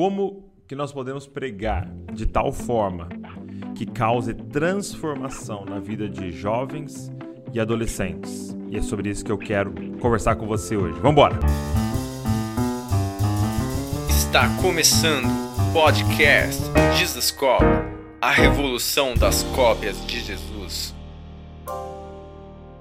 como que nós podemos pregar de tal forma que cause transformação na vida de jovens e adolescentes. E é sobre isso que eu quero conversar com você hoje. Vamos embora! Está começando o podcast Jesus Cop, a revolução das cópias de Jesus.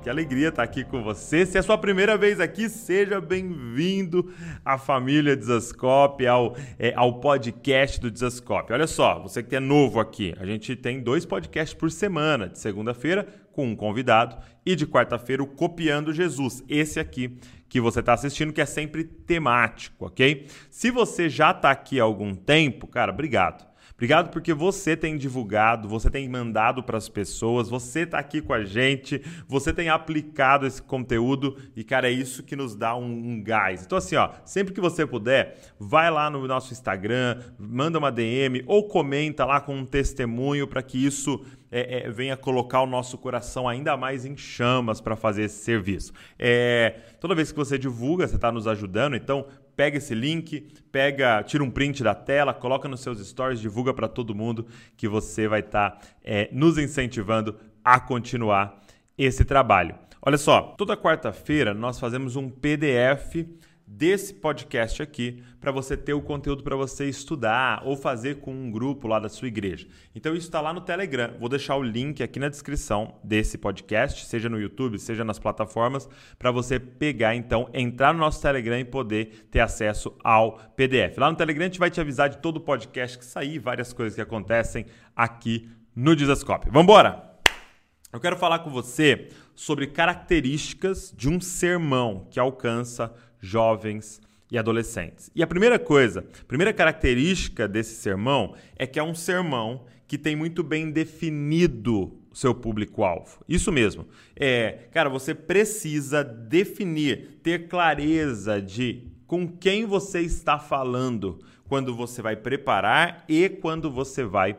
Que alegria estar aqui com você. Se é sua primeira vez aqui, seja bem-vindo à família Desascope, ao, é, ao podcast do Desascope. Olha só, você que é novo aqui, a gente tem dois podcasts por semana, de segunda-feira com um convidado e de quarta-feira o Copiando Jesus. Esse aqui que você está assistindo, que é sempre temático, ok? Se você já está aqui há algum tempo, cara, obrigado. Obrigado porque você tem divulgado, você tem mandado para as pessoas, você está aqui com a gente, você tem aplicado esse conteúdo e, cara, é isso que nos dá um, um, gás. Então, assim, ó, sempre que você puder, vai lá no nosso Instagram, manda uma DM ou comenta lá com um testemunho para que isso é, é, venha colocar o nosso coração ainda mais em chamas para fazer esse serviço. É, toda vez que você divulga, você está nos ajudando, então pega esse link, pega, tira um print da tela, coloca nos seus stories, divulga para todo mundo que você vai estar tá, é, nos incentivando a continuar esse trabalho. Olha só, toda quarta-feira nós fazemos um PDF desse podcast aqui para você ter o conteúdo para você estudar ou fazer com um grupo lá da sua igreja. Então isso está lá no Telegram. Vou deixar o link aqui na descrição desse podcast, seja no YouTube, seja nas plataformas, para você pegar então, entrar no nosso Telegram e poder ter acesso ao PDF. Lá no Telegram a gente vai te avisar de todo o podcast que sair, várias coisas que acontecem aqui no Dizascope. Vamos embora. Eu quero falar com você sobre características de um sermão que alcança jovens e adolescentes. E a primeira coisa, a primeira característica desse sermão é que é um sermão que tem muito bem definido o seu público-alvo. Isso mesmo. É, cara, você precisa definir, ter clareza de com quem você está falando quando você vai preparar e quando você vai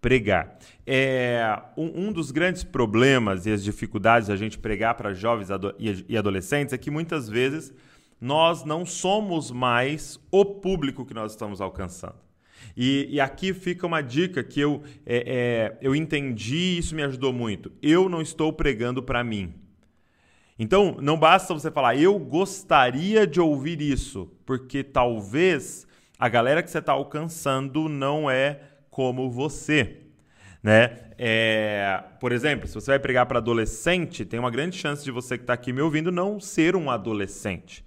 pregar. É, um, um, dos grandes problemas e as dificuldades da gente pregar para jovens e adolescentes é que muitas vezes nós não somos mais o público que nós estamos alcançando. E, e aqui fica uma dica que eu, é, é, eu entendi e isso me ajudou muito. Eu não estou pregando para mim. Então, não basta você falar, eu gostaria de ouvir isso, porque talvez a galera que você está alcançando não é como você. Né? É, por exemplo, se você vai pregar para adolescente, tem uma grande chance de você que está aqui me ouvindo não ser um adolescente.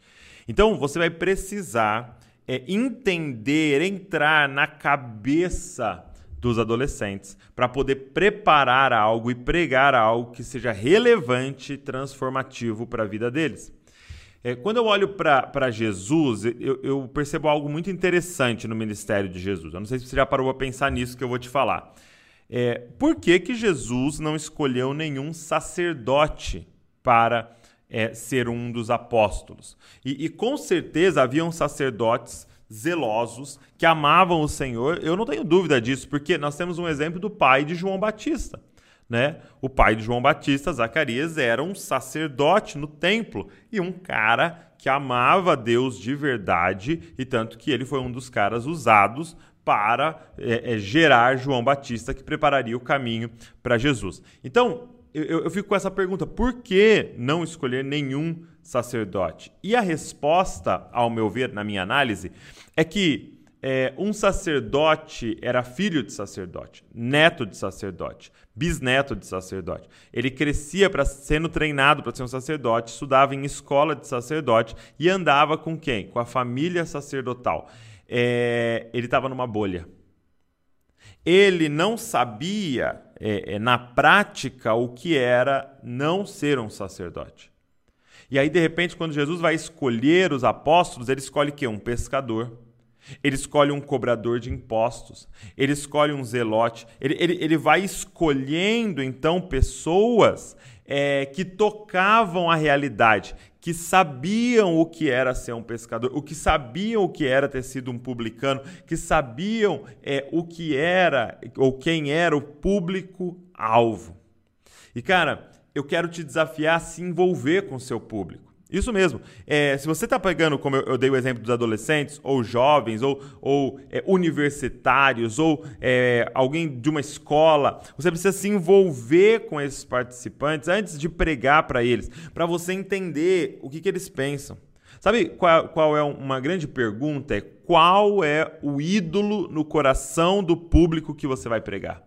Então, você vai precisar é, entender, entrar na cabeça dos adolescentes para poder preparar algo e pregar algo que seja relevante e transformativo para a vida deles. É, quando eu olho para Jesus, eu, eu, percebo algo muito interessante no ministério de Jesus. Eu não sei se você já parou para pensar nisso que eu vou te falar. É, por que, que Jesus não escolheu nenhum sacerdote para é, ser um dos apóstolos. E, e com certeza haviam sacerdotes zelosos que amavam o Senhor. Eu não tenho dúvida disso, porque nós temos um exemplo do pai de João Batista. Né? O pai de João Batista, Zacarias, era um sacerdote no templo e um cara que amava Deus de verdade, e tanto que ele foi um dos caras usados para é, é, gerar João Batista, que prepararia o caminho para Jesus. Então, eu, eu fico com essa pergunta: por que não escolher nenhum sacerdote? E a resposta, ao meu ver, na minha análise, é que é, um sacerdote era filho de sacerdote, neto de sacerdote, bisneto de sacerdote. Ele crescia para sendo treinado para ser um sacerdote, estudava em escola de sacerdote e andava com quem? Com a família sacerdotal. É, ele estava numa bolha. Ele não sabia é, é, na prática o que era não ser um sacerdote. E aí, de repente, quando Jesus vai escolher os apóstolos, ele escolhe que Um pescador. Ele escolhe um cobrador de impostos. Ele escolhe um zelote. Ele, ele, ele vai escolhendo, então, pessoas é, que tocavam a realidade, que sabiam o que era ser um pescador, o que sabiam o que era ter sido um publicano, que sabiam é, o que era ou quem era o público-alvo. E cara, eu quero te desafiar a se envolver com o seu público. Isso mesmo. É, se você está pegando, como eu, eu, dei o exemplo dos adolescentes, ou jovens, ou, ou é, universitários, ou é, alguém de uma escola, você precisa se envolver com esses participantes antes de pregar para eles, para você entender o que, que eles pensam. Sabe qual, qual, é uma grande pergunta? É qual é o ídolo no coração do público que você vai pregar?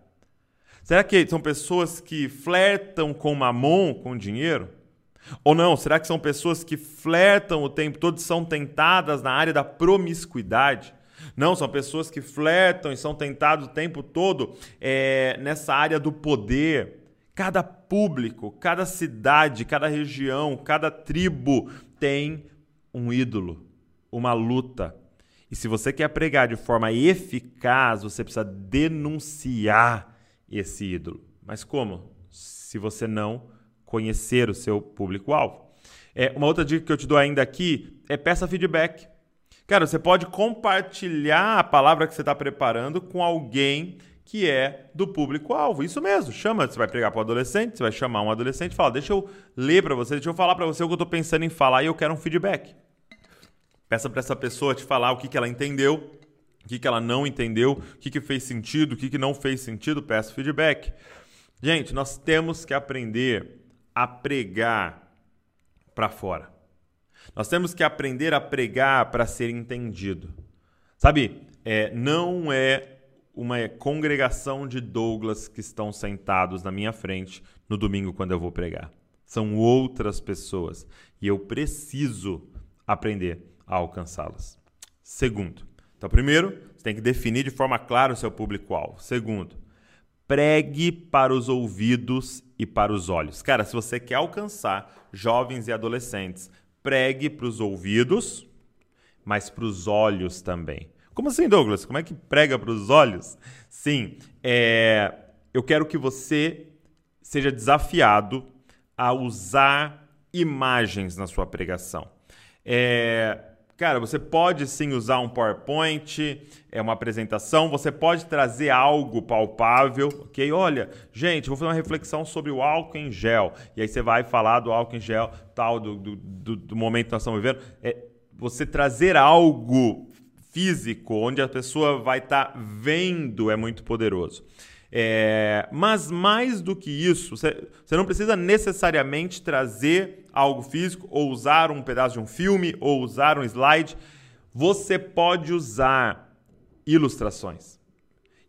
Será que são pessoas que flertam com mamon, com dinheiro? Ou não? Será que são pessoas que flertam o tempo todo e são tentadas na área da promiscuidade? Não, são pessoas que flertam e são tentados o tempo todo é, nessa área do poder. Cada público, cada cidade, cada região, cada tribo tem um ídolo, uma luta. E se você quer pregar de forma eficaz, você precisa denunciar esse ídolo. Mas como? Se você não conhecer o seu público-alvo. É, uma outra dica que eu te dou ainda aqui é peça feedback. Cara, você pode compartilhar a palavra que você está preparando com alguém que é do público-alvo. Isso mesmo, chama, você vai pregar para o adolescente, você vai chamar um adolescente e fala, deixa eu ler para você, deixa eu falar para você o que eu estou pensando em falar e eu quero um feedback. Peça para essa pessoa te falar o que, que ela entendeu, o que, que ela não entendeu, o que, que fez sentido, o que, que não fez sentido, peça feedback. Gente, nós temos que aprender a pregar para fora. Nós temos que aprender a pregar para ser entendido. Sabe, é, não é uma congregação de Douglas que estão sentados na minha frente no domingo quando eu vou pregar. São outras pessoas e eu preciso aprender a alcançá-las. Segundo, então, primeiro, você tem que definir de forma clara o seu público-alvo. Segundo, pregue para os ouvidos e para os olhos. Cara, se você quer alcançar jovens e adolescentes, pregue para os ouvidos, mas para os olhos também. Como assim, Douglas? Como é que prega para os olhos? Sim, é... eu quero que você seja desafiado a usar imagens na sua pregação. É... Cara, você pode sim usar um PowerPoint, é uma apresentação, você pode trazer algo palpável, ok? Olha, gente, vou fazer uma reflexão sobre o álcool em gel. E aí você vai falar do álcool em gel, tal, do, do, do, do momento que nós estamos vivendo. É você trazer algo físico, onde a pessoa vai estar tá vendo, é muito poderoso. É, mas mais do que isso, você, não precisa necessariamente trazer algo físico, ou usar um pedaço de um filme, ou usar um slide. Você pode usar ilustrações.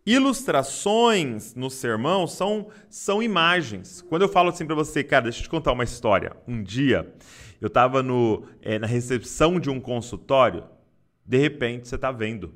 Ilustrações no sermão são, são imagens. Quando eu falo assim para você, cara, deixa eu te contar uma história. Um dia, eu estava é, na recepção de um consultório, de repente você está vendo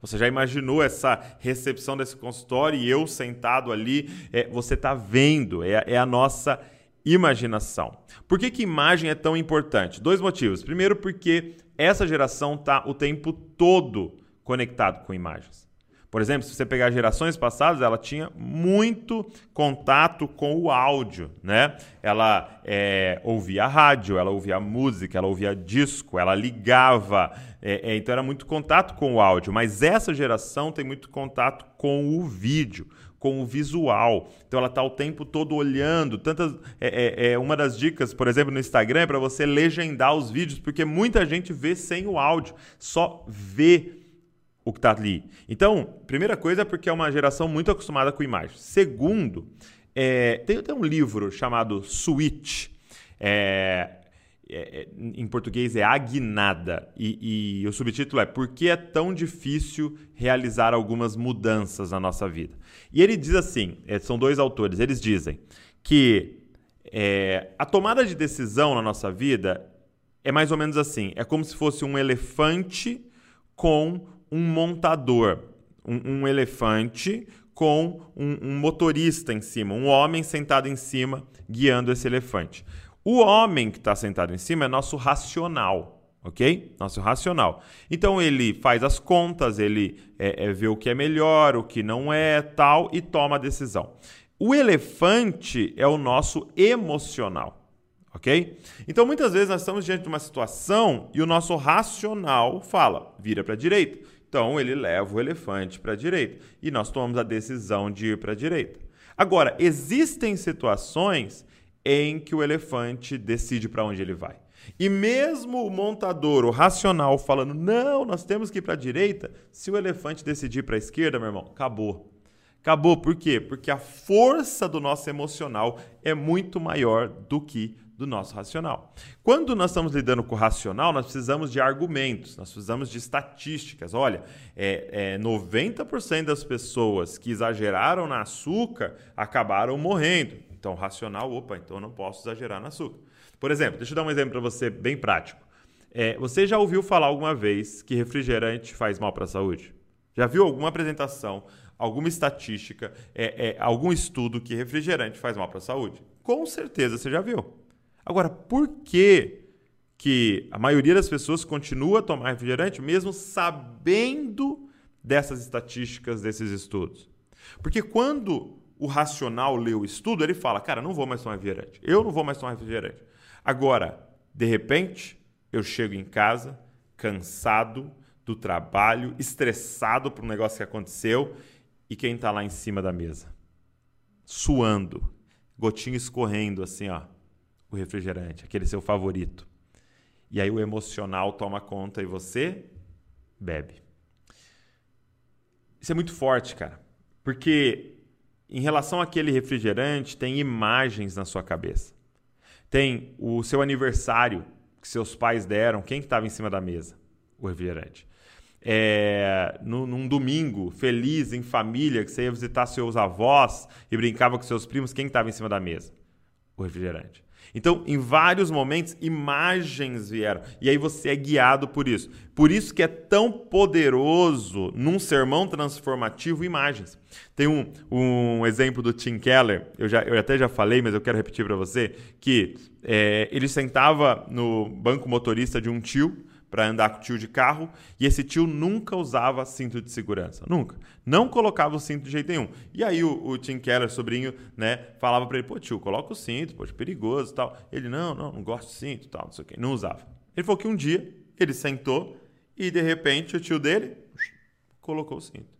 você já imaginou essa recepção desse consultório e eu sentado ali? É, você está vendo, é, é, a nossa imaginação. Por que, que imagem é tão importante? Dois motivos. Primeiro, porque essa geração está o tempo todo conectado com imagens. Por exemplo, se você pegar gerações passadas, ela tinha muito contato com o áudio, né? Ela é, ouvia rádio, ela ouvia música, ela ouvia disco, ela ligava, é, é, então era muito contato com o áudio. Mas essa geração tem muito contato com o vídeo, com o visual. Então ela está o tempo todo olhando. Tantas, é, é, é uma das dicas, por exemplo, no Instagram é para você legendar os vídeos, porque muita gente vê sem o áudio, só vê o que está ali. Então, primeira coisa é porque é uma geração muito acostumada com imagens. Segundo, é, tem, um livro chamado Switch. É, é, é, em português é Aguinada. E, e, o subtítulo é Por que é tão difícil realizar algumas mudanças na nossa vida? E ele diz assim: é, são dois autores, eles dizem que é, a tomada de decisão na nossa vida é mais ou menos assim: é como se fosse um elefante com um montador, um, um elefante com um, um motorista em cima, um homem sentado em cima guiando esse elefante. O homem que está sentado em cima é nosso racional, ok? Nosso racional. Então ele faz as contas, ele é, é, vê o que é melhor, o que não é, tal, e toma a decisão. O elefante é o nosso emocional. Ok? Então, muitas vezes nós estamos diante de uma situação e o nosso racional fala, vira para a direita. Então ele leva o elefante para a direita e nós tomamos a decisão de ir para a direita. Agora, existem situações em que o elefante decide para onde ele vai. E mesmo o montador, o racional, falando, não, nós temos que ir para a direita, se o elefante decidir para a esquerda, meu irmão, acabou. Acabou. Por quê? Porque a força do nosso emocional é muito maior do que do nosso racional. Quando nós estamos lidando com o racional, nós precisamos de argumentos, nós precisamos de estatísticas. Olha, é, é 90% das pessoas que exageraram na açúcar acabaram morrendo. Então, racional, opa, então eu não posso exagerar no açúcar. Por exemplo, deixa eu dar um exemplo para você bem prático. É, você já ouviu falar alguma vez que refrigerante faz mal para a saúde? Já viu alguma apresentação, alguma estatística, é, é, algum estudo que refrigerante faz mal para a saúde? Com certeza você já viu. Agora, por que, que a maioria das pessoas continua a tomar refrigerante mesmo sabendo dessas estatísticas, desses estudos? Porque quando o racional lê o estudo, ele fala: cara, não vou mais tomar refrigerante. Eu não vou mais tomar refrigerante. Agora, de repente, eu chego em casa cansado do trabalho, estressado por um negócio que aconteceu e quem está lá em cima da mesa? Suando, gotinho escorrendo assim, ó, refrigerante, aquele seu favorito. E aí o emocional toma conta e você bebe. Isso é muito forte, cara. Porque em relação àquele refrigerante, tem imagens na sua cabeça. Tem o seu aniversário que seus pais deram, quem que estava em cima da mesa? O refrigerante. É, no, num domingo, feliz, em família, que você ia visitar seus avós e brincava com seus primos, quem estava em cima da mesa? O refrigerante. Então, em vários momentos, imagens vieram. E aí você é guiado por isso. Por isso que é tão poderoso num sermão transformativo imagens. Tem um, um exemplo do Tim Keller, eu, já, eu até já falei, mas eu quero repetir para você, que é, ele sentava no banco motorista de um tio para andar com o tio de carro e esse tio nunca usava cinto de segurança, nunca. Não colocava o cinto de jeito nenhum. E aí o, o Tim Keller, sobrinho, né, falava para ele: "Pô, tio, coloca o cinto, pô, é perigoso", tal. Ele: "Não, não, não gosto de cinto", tal, não sei o quê. Não usava. Ele falou que um dia ele sentou e de repente o tio dele colocou o cinto.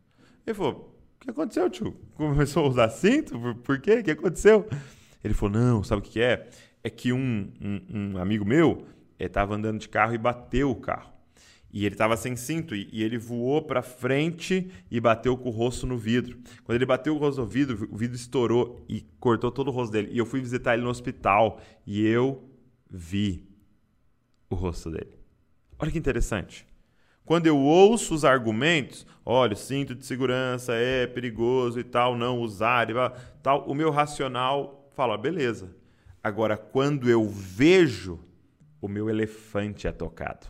Ele falou: "O que aconteceu, tio? Começou a usar cinto? Por, por quê? O que aconteceu?" Ele falou: "Não, sabe o que é? É que um, um, um amigo meu estava andando de carro e bateu o carro. E ele estava sem cinto e, e ele voou para frente e bateu com o rosto no vidro. Quando ele bateu o rosto no vidro, o vidro estourou e cortou todo o rosto dele. E eu fui visitar ele no hospital e eu vi o rosto dele. Olha que interessante. Quando eu ouço os argumentos, olha, o cinto de segurança é perigoso e tal, não usar, e tal, o meu racional fala, beleza. Agora, quando eu vejo o meu elefante é tocado.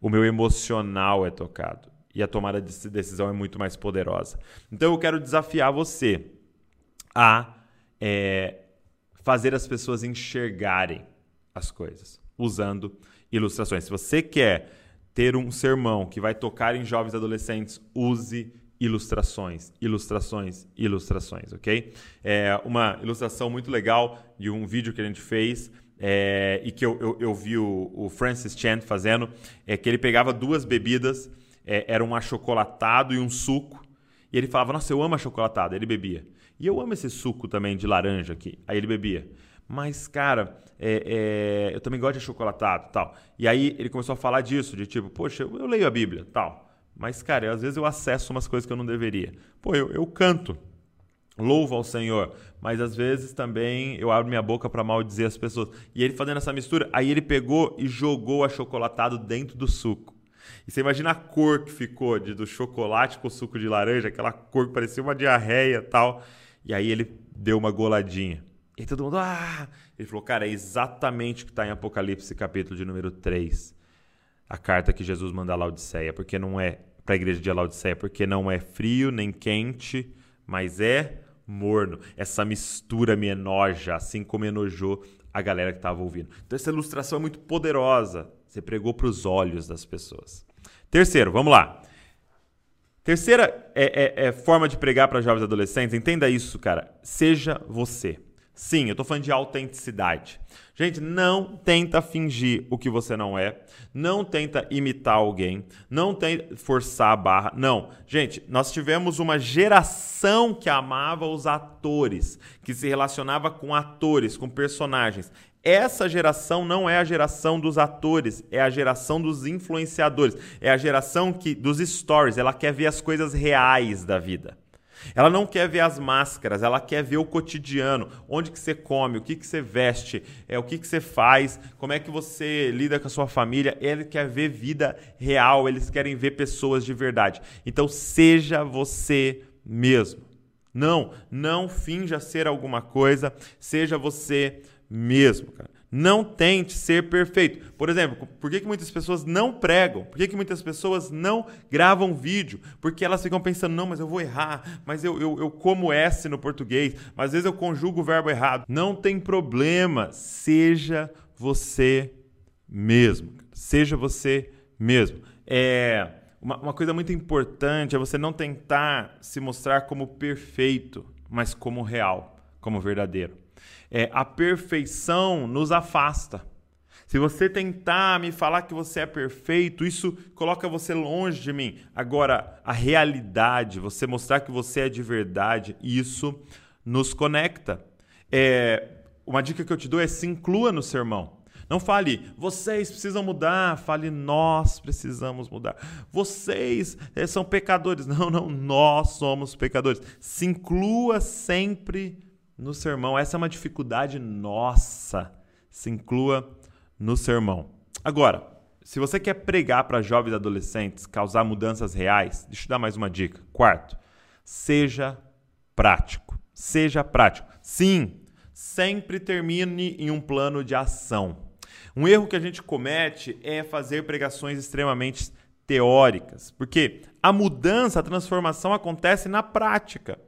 O meu emocional é tocado. E a tomada de decisão é muito mais poderosa. Então eu quero desafiar você a é, fazer as pessoas enxergarem as coisas usando ilustrações. Se você quer ter um sermão que vai tocar em jovens adolescentes, use ilustrações, ilustrações, ilustrações, ok? É uma ilustração muito legal de um vídeo que a gente fez é, e que eu, eu, eu vi o, o, Francis Chan fazendo, é que ele pegava duas bebidas, é, era um achocolatado e um suco, e ele falava, nossa, eu amo achocolatado, ele bebia. E eu amo esse suco também de laranja aqui, aí ele bebia. Mas, cara, é, é, eu também gosto de achocolatado tal. E aí ele começou a falar disso, de tipo, poxa, eu, eu leio a Bíblia tal. Mas, cara, às vezes eu acesso umas coisas que eu não deveria. Pô, eu, eu canto louvo ao Senhor, mas às vezes também eu abro minha boca para maldizer as pessoas. E ele fazendo essa mistura, aí ele pegou e jogou achocolatado dentro do suco. E você imagina a cor que ficou de, do chocolate com o suco de laranja, aquela cor que parecia uma diarreia tal. E aí ele deu uma goladinha. E todo mundo, ah! Ele falou, cara, é exatamente o que está em Apocalipse, capítulo de número 3. A carta que Jesus manda a Laodiceia, porque não é para a igreja de Laodiceia, porque não é frio nem quente, mas é morno. Essa mistura me enoja, assim como enojou a galera que estava ouvindo. Então, essa ilustração é muito poderosa. Você pregou para os olhos das pessoas. Terceiro, vamos lá. Terceira é, é, é forma de pregar para jovens adolescentes. Entenda isso, cara. Seja você. Sim, eu estou falando de autenticidade. Gente, não tenta fingir o que você não é, não tenta imitar alguém, não tenta forçar a barra. Não. Gente, nós tivemos uma geração que amava os atores, que se relacionava com atores, com personagens. Essa geração não é a geração dos atores, é a geração dos influenciadores, é a geração que dos stories, ela quer ver as coisas reais da vida. Ela não quer ver as máscaras, ela quer ver o cotidiano, onde que você come, o que que você veste, é o que que você faz, como é que você lida com a sua família. Ele quer ver vida real, eles querem ver pessoas de verdade. Então seja você mesmo. Não, não finja ser alguma coisa, seja você mesmo, cara. Não tente ser perfeito. Por exemplo, por que, que muitas pessoas não pregam? Por que, que muitas pessoas não gravam vídeo? Porque elas ficam pensando, não, mas eu vou errar, mas eu, eu, eu como S no português, mas às vezes eu conjugo o verbo errado. Não tem problema. Seja você mesmo. Seja você mesmo. É, uma, uma coisa muito importante é você não tentar se mostrar como perfeito, mas como real, como verdadeiro é, a perfeição nos afasta. Se você tentar me falar que você é perfeito, isso coloca você longe de mim. Agora, a realidade, você mostrar que você é de verdade, isso nos conecta. É, uma dica que eu te dou é se inclua no sermão. Não fale, vocês precisam mudar. Fale, nós precisamos mudar. Vocês é, são pecadores. Não, não, nós somos pecadores. Se inclua sempre no sermão. Essa é uma dificuldade nossa. Se inclua no sermão. Agora, se você quer pregar para jovens e adolescentes, causar mudanças reais, deixa eu dar mais uma dica. Quarto, seja prático. Seja prático. Sim, sempre termine em um plano de ação. Um erro que a gente comete é fazer pregações extremamente teóricas, porque a mudança, a transformação acontece na prática.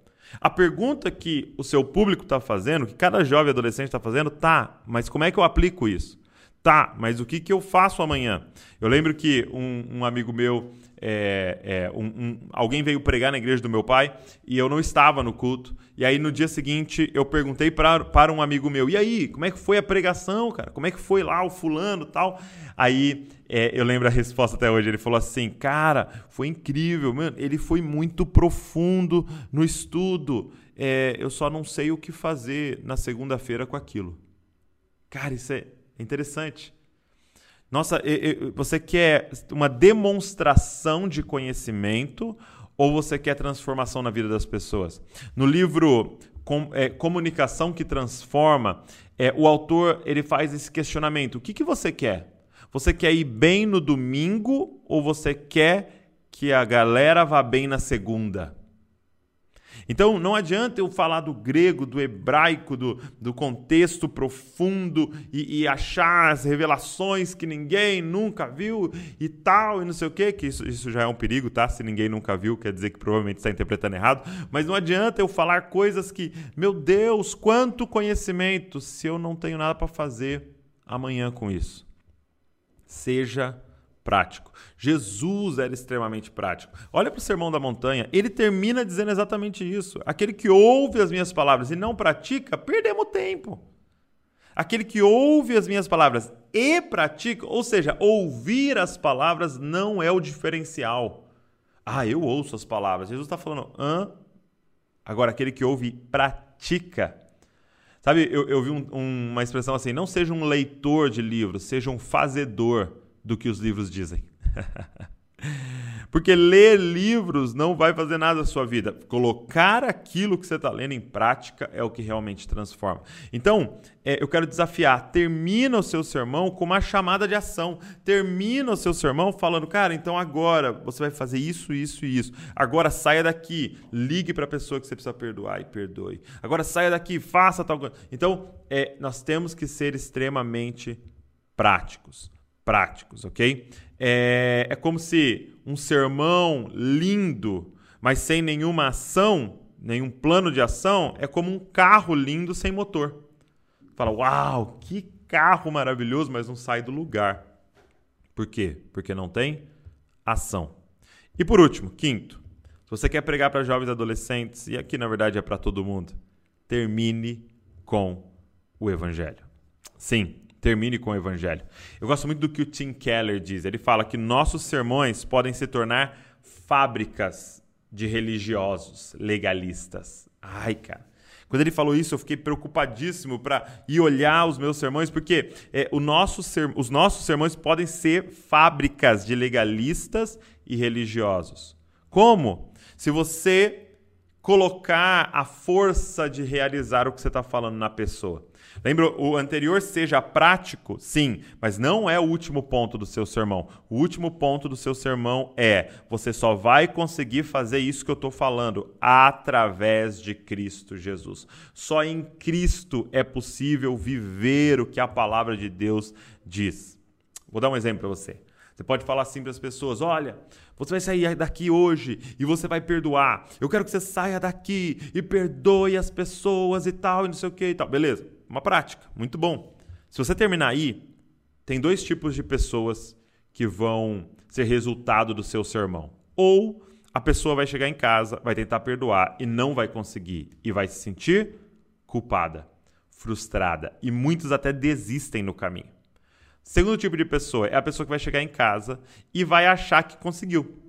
A pergunta que o seu público está fazendo, que cada jovem adolescente está fazendo, tá, mas como é que eu aplico isso? Tá, mas o que, que eu faço amanhã? Eu lembro que um, um amigo meu, é, é, um, um, alguém veio pregar na igreja do meu pai e eu não estava no culto. E aí no dia seguinte eu perguntei pra, para um amigo meu: e aí, como é que foi a pregação, cara? Como é que foi lá o fulano tal? Aí é, eu lembro a resposta até hoje. Ele falou assim: Cara, foi incrível, mano. Ele foi muito profundo no estudo. É, eu só não sei o que fazer na segunda-feira com aquilo. Cara, isso é interessante. Nossa, você quer uma demonstração de conhecimento ou você quer transformação na vida das pessoas? No livro Com, é, Comunicação que Transforma, é, o autor ele faz esse questionamento: o que, que você quer? Você quer ir bem no domingo ou você quer que a galera vá bem na segunda? Então não adianta eu falar do grego, do hebraico, do, do contexto profundo e, e, achar as revelações que ninguém nunca viu e tal, e não sei o quê, que isso, isso já é um perigo, tá? Se ninguém nunca viu, quer dizer que provavelmente está interpretando errado. Mas não adianta eu falar coisas que, meu Deus, quanto conhecimento, se eu não tenho nada para fazer amanhã com isso. Seja prático. Jesus era extremamente prático. Olha para o Sermão da Montanha, ele termina dizendo exatamente isso. Aquele que ouve as minhas palavras e não pratica, perdemos tempo. Aquele que ouve as minhas palavras e pratica, ou seja, ouvir as palavras não é o diferencial. Ah, eu ouço as palavras. Jesus está falando, hã? Agora, aquele que ouve e pratica. Sabe, eu, eu vi um, um, uma expressão assim: não seja um leitor de livros, seja um fazedor do que os livros dizem. Porque ler livros não vai fazer nada na sua vida. Colocar aquilo que você está lendo em prática é o que realmente transforma. Então, é, eu quero desafiar: termina o seu sermão com uma chamada de ação. Termina o seu sermão falando, cara, então agora você vai fazer isso, isso e isso. Agora saia daqui, ligue para a pessoa que você precisa perdoar e perdoe. Agora saia daqui, faça tal coisa. Então, é, nós temos que ser extremamente práticos práticos, ok? É, é como se um sermão lindo, mas sem nenhuma ação, nenhum plano de ação, é como um carro lindo sem motor. Fala, uau, que carro maravilhoso, mas não sai do lugar. Por quê? Porque não tem ação. E por último, quinto, se você quer pregar para jovens adolescentes, e aqui na verdade é para todo mundo, termine com o evangelho. Sim, termine com o evangelho. Eu gosto muito do que o Tim Keller diz. Ele fala que nossos sermões podem se tornar fábricas de religiosos legalistas. Ai, cara. Quando ele falou isso, eu fiquei preocupadíssimo para ir olhar os meus sermões, porque é, nosso ser, os nossos sermões podem ser fábricas de legalistas e religiosos. Como? Se você colocar a força de realizar o que você está falando na pessoa. Lembra, o anterior seja prático? Sim, mas não é o último ponto do seu sermão. O último ponto do seu sermão é: você só vai conseguir fazer isso que eu estou falando através de Cristo Jesus. Só em Cristo é possível viver o que a palavra de Deus diz. Vou dar um exemplo para você. Você pode falar assim para as pessoas: olha, você vai sair daqui hoje e você vai perdoar. Eu quero que você saia daqui e perdoe as pessoas e tal, e não sei o que e tal. Beleza uma prática, muito bom. Se você terminar aí, tem dois tipos de pessoas que vão ser resultado do seu sermão. Ou a pessoa vai chegar em casa, vai tentar perdoar e não vai conseguir e vai se sentir culpada, frustrada e muitos até desistem no caminho. Segundo tipo de pessoa é a pessoa que vai chegar em casa e vai achar que conseguiu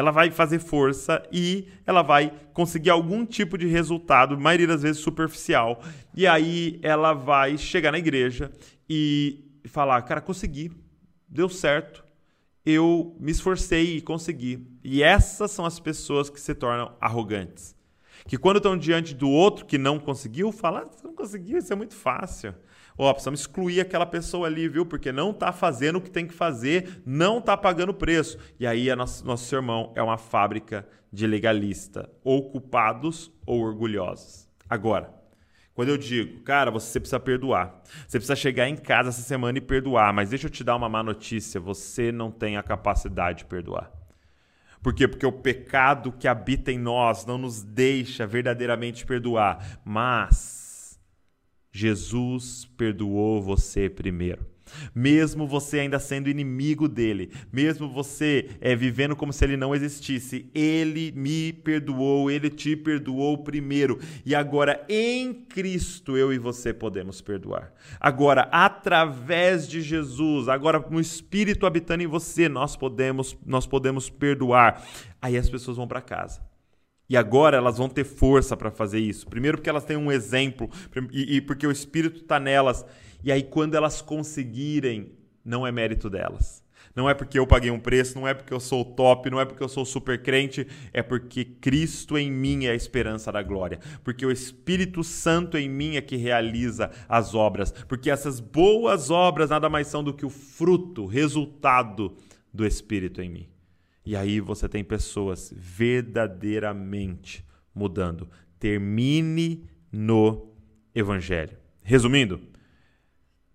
ela vai fazer força e ela vai conseguir algum tipo de resultado, maioria das vezes superficial. E aí ela vai chegar na igreja e falar: Cara, consegui, deu certo, eu me esforcei e consegui. E essas são as pessoas que se tornam arrogantes. Que quando estão diante do outro que não conseguiu, falam: ah, não conseguiu, isso é muito fácil. Ó, oh, precisamos excluir aquela pessoa ali, viu? Porque não está fazendo o que tem que fazer, não está pagando preço. E aí, nosso, nosso sermão é uma fábrica de legalista, ou culpados ou orgulhosos. Agora, quando eu digo, cara, você precisa perdoar. Você precisa chegar em casa essa semana e perdoar. Mas deixa eu te dar uma má notícia: você não tem a capacidade de perdoar. Por quê? Porque o pecado que habita em nós não nos deixa verdadeiramente perdoar. Mas Jesus perdoou você primeiro. Mesmo você ainda sendo inimigo dele, mesmo você é, vivendo como se ele não existisse, ele me perdoou, ele te perdoou primeiro. E agora em Cristo eu e você podemos perdoar. Agora, através de Jesus, agora no Espírito habitando em você, nós podemos, nós podemos perdoar. Aí as pessoas vão para casa. E agora elas vão ter força para fazer isso. Primeiro, porque elas têm um exemplo e, e porque o Espírito está nelas. E aí, quando elas conseguirem, não é mérito delas. Não é porque eu paguei um preço, não é porque eu sou top, não é porque eu sou super crente, é porque Cristo em mim é a esperança da glória. Porque o Espírito Santo em mim é que realiza as obras. Porque essas boas obras nada mais são do que o fruto, resultado do Espírito em mim. E aí você tem pessoas verdadeiramente mudando. Termine no Evangelho. Resumindo,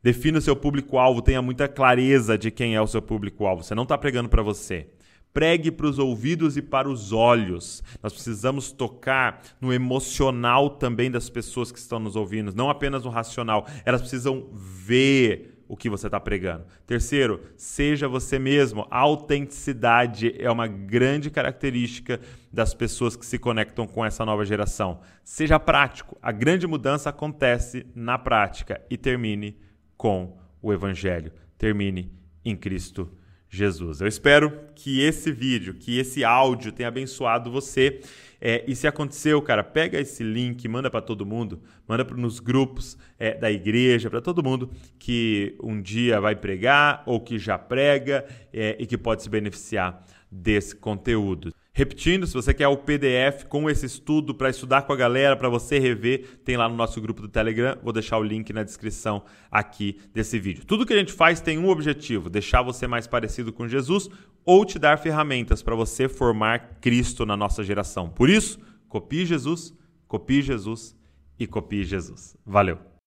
defina o seu público-alvo, tenha muita clareza de quem é o seu público-alvo. Você não está pregando para você. Pregue para os ouvidos e para os olhos. Nós precisamos tocar no emocional também das pessoas que estão nos ouvindo, não apenas no racional. Elas precisam ver o que você está pregando. Terceiro, seja você mesmo. A autenticidade é uma grande característica das pessoas que se conectam com essa nova geração. Seja prático. A grande mudança acontece na prática e termine com o Evangelho. Termine em Cristo Jesus. Eu espero que esse vídeo, que esse áudio tenha abençoado você. É, e se aconteceu, cara, pega esse link, manda para todo mundo, manda nos grupos é, da igreja, para todo mundo que um dia vai pregar ou que já prega é, e que pode se beneficiar desse conteúdo. Repetindo, se você quer o PDF com esse estudo para estudar com a galera, para você rever, tem lá no nosso grupo do Telegram. Vou deixar o link na descrição aqui desse vídeo. Tudo que a gente faz tem um objetivo: deixar você mais parecido com Jesus ou te dar ferramentas para você formar Cristo na nossa geração. Por isso, copie Jesus, copie Jesus e copie Jesus. Valeu!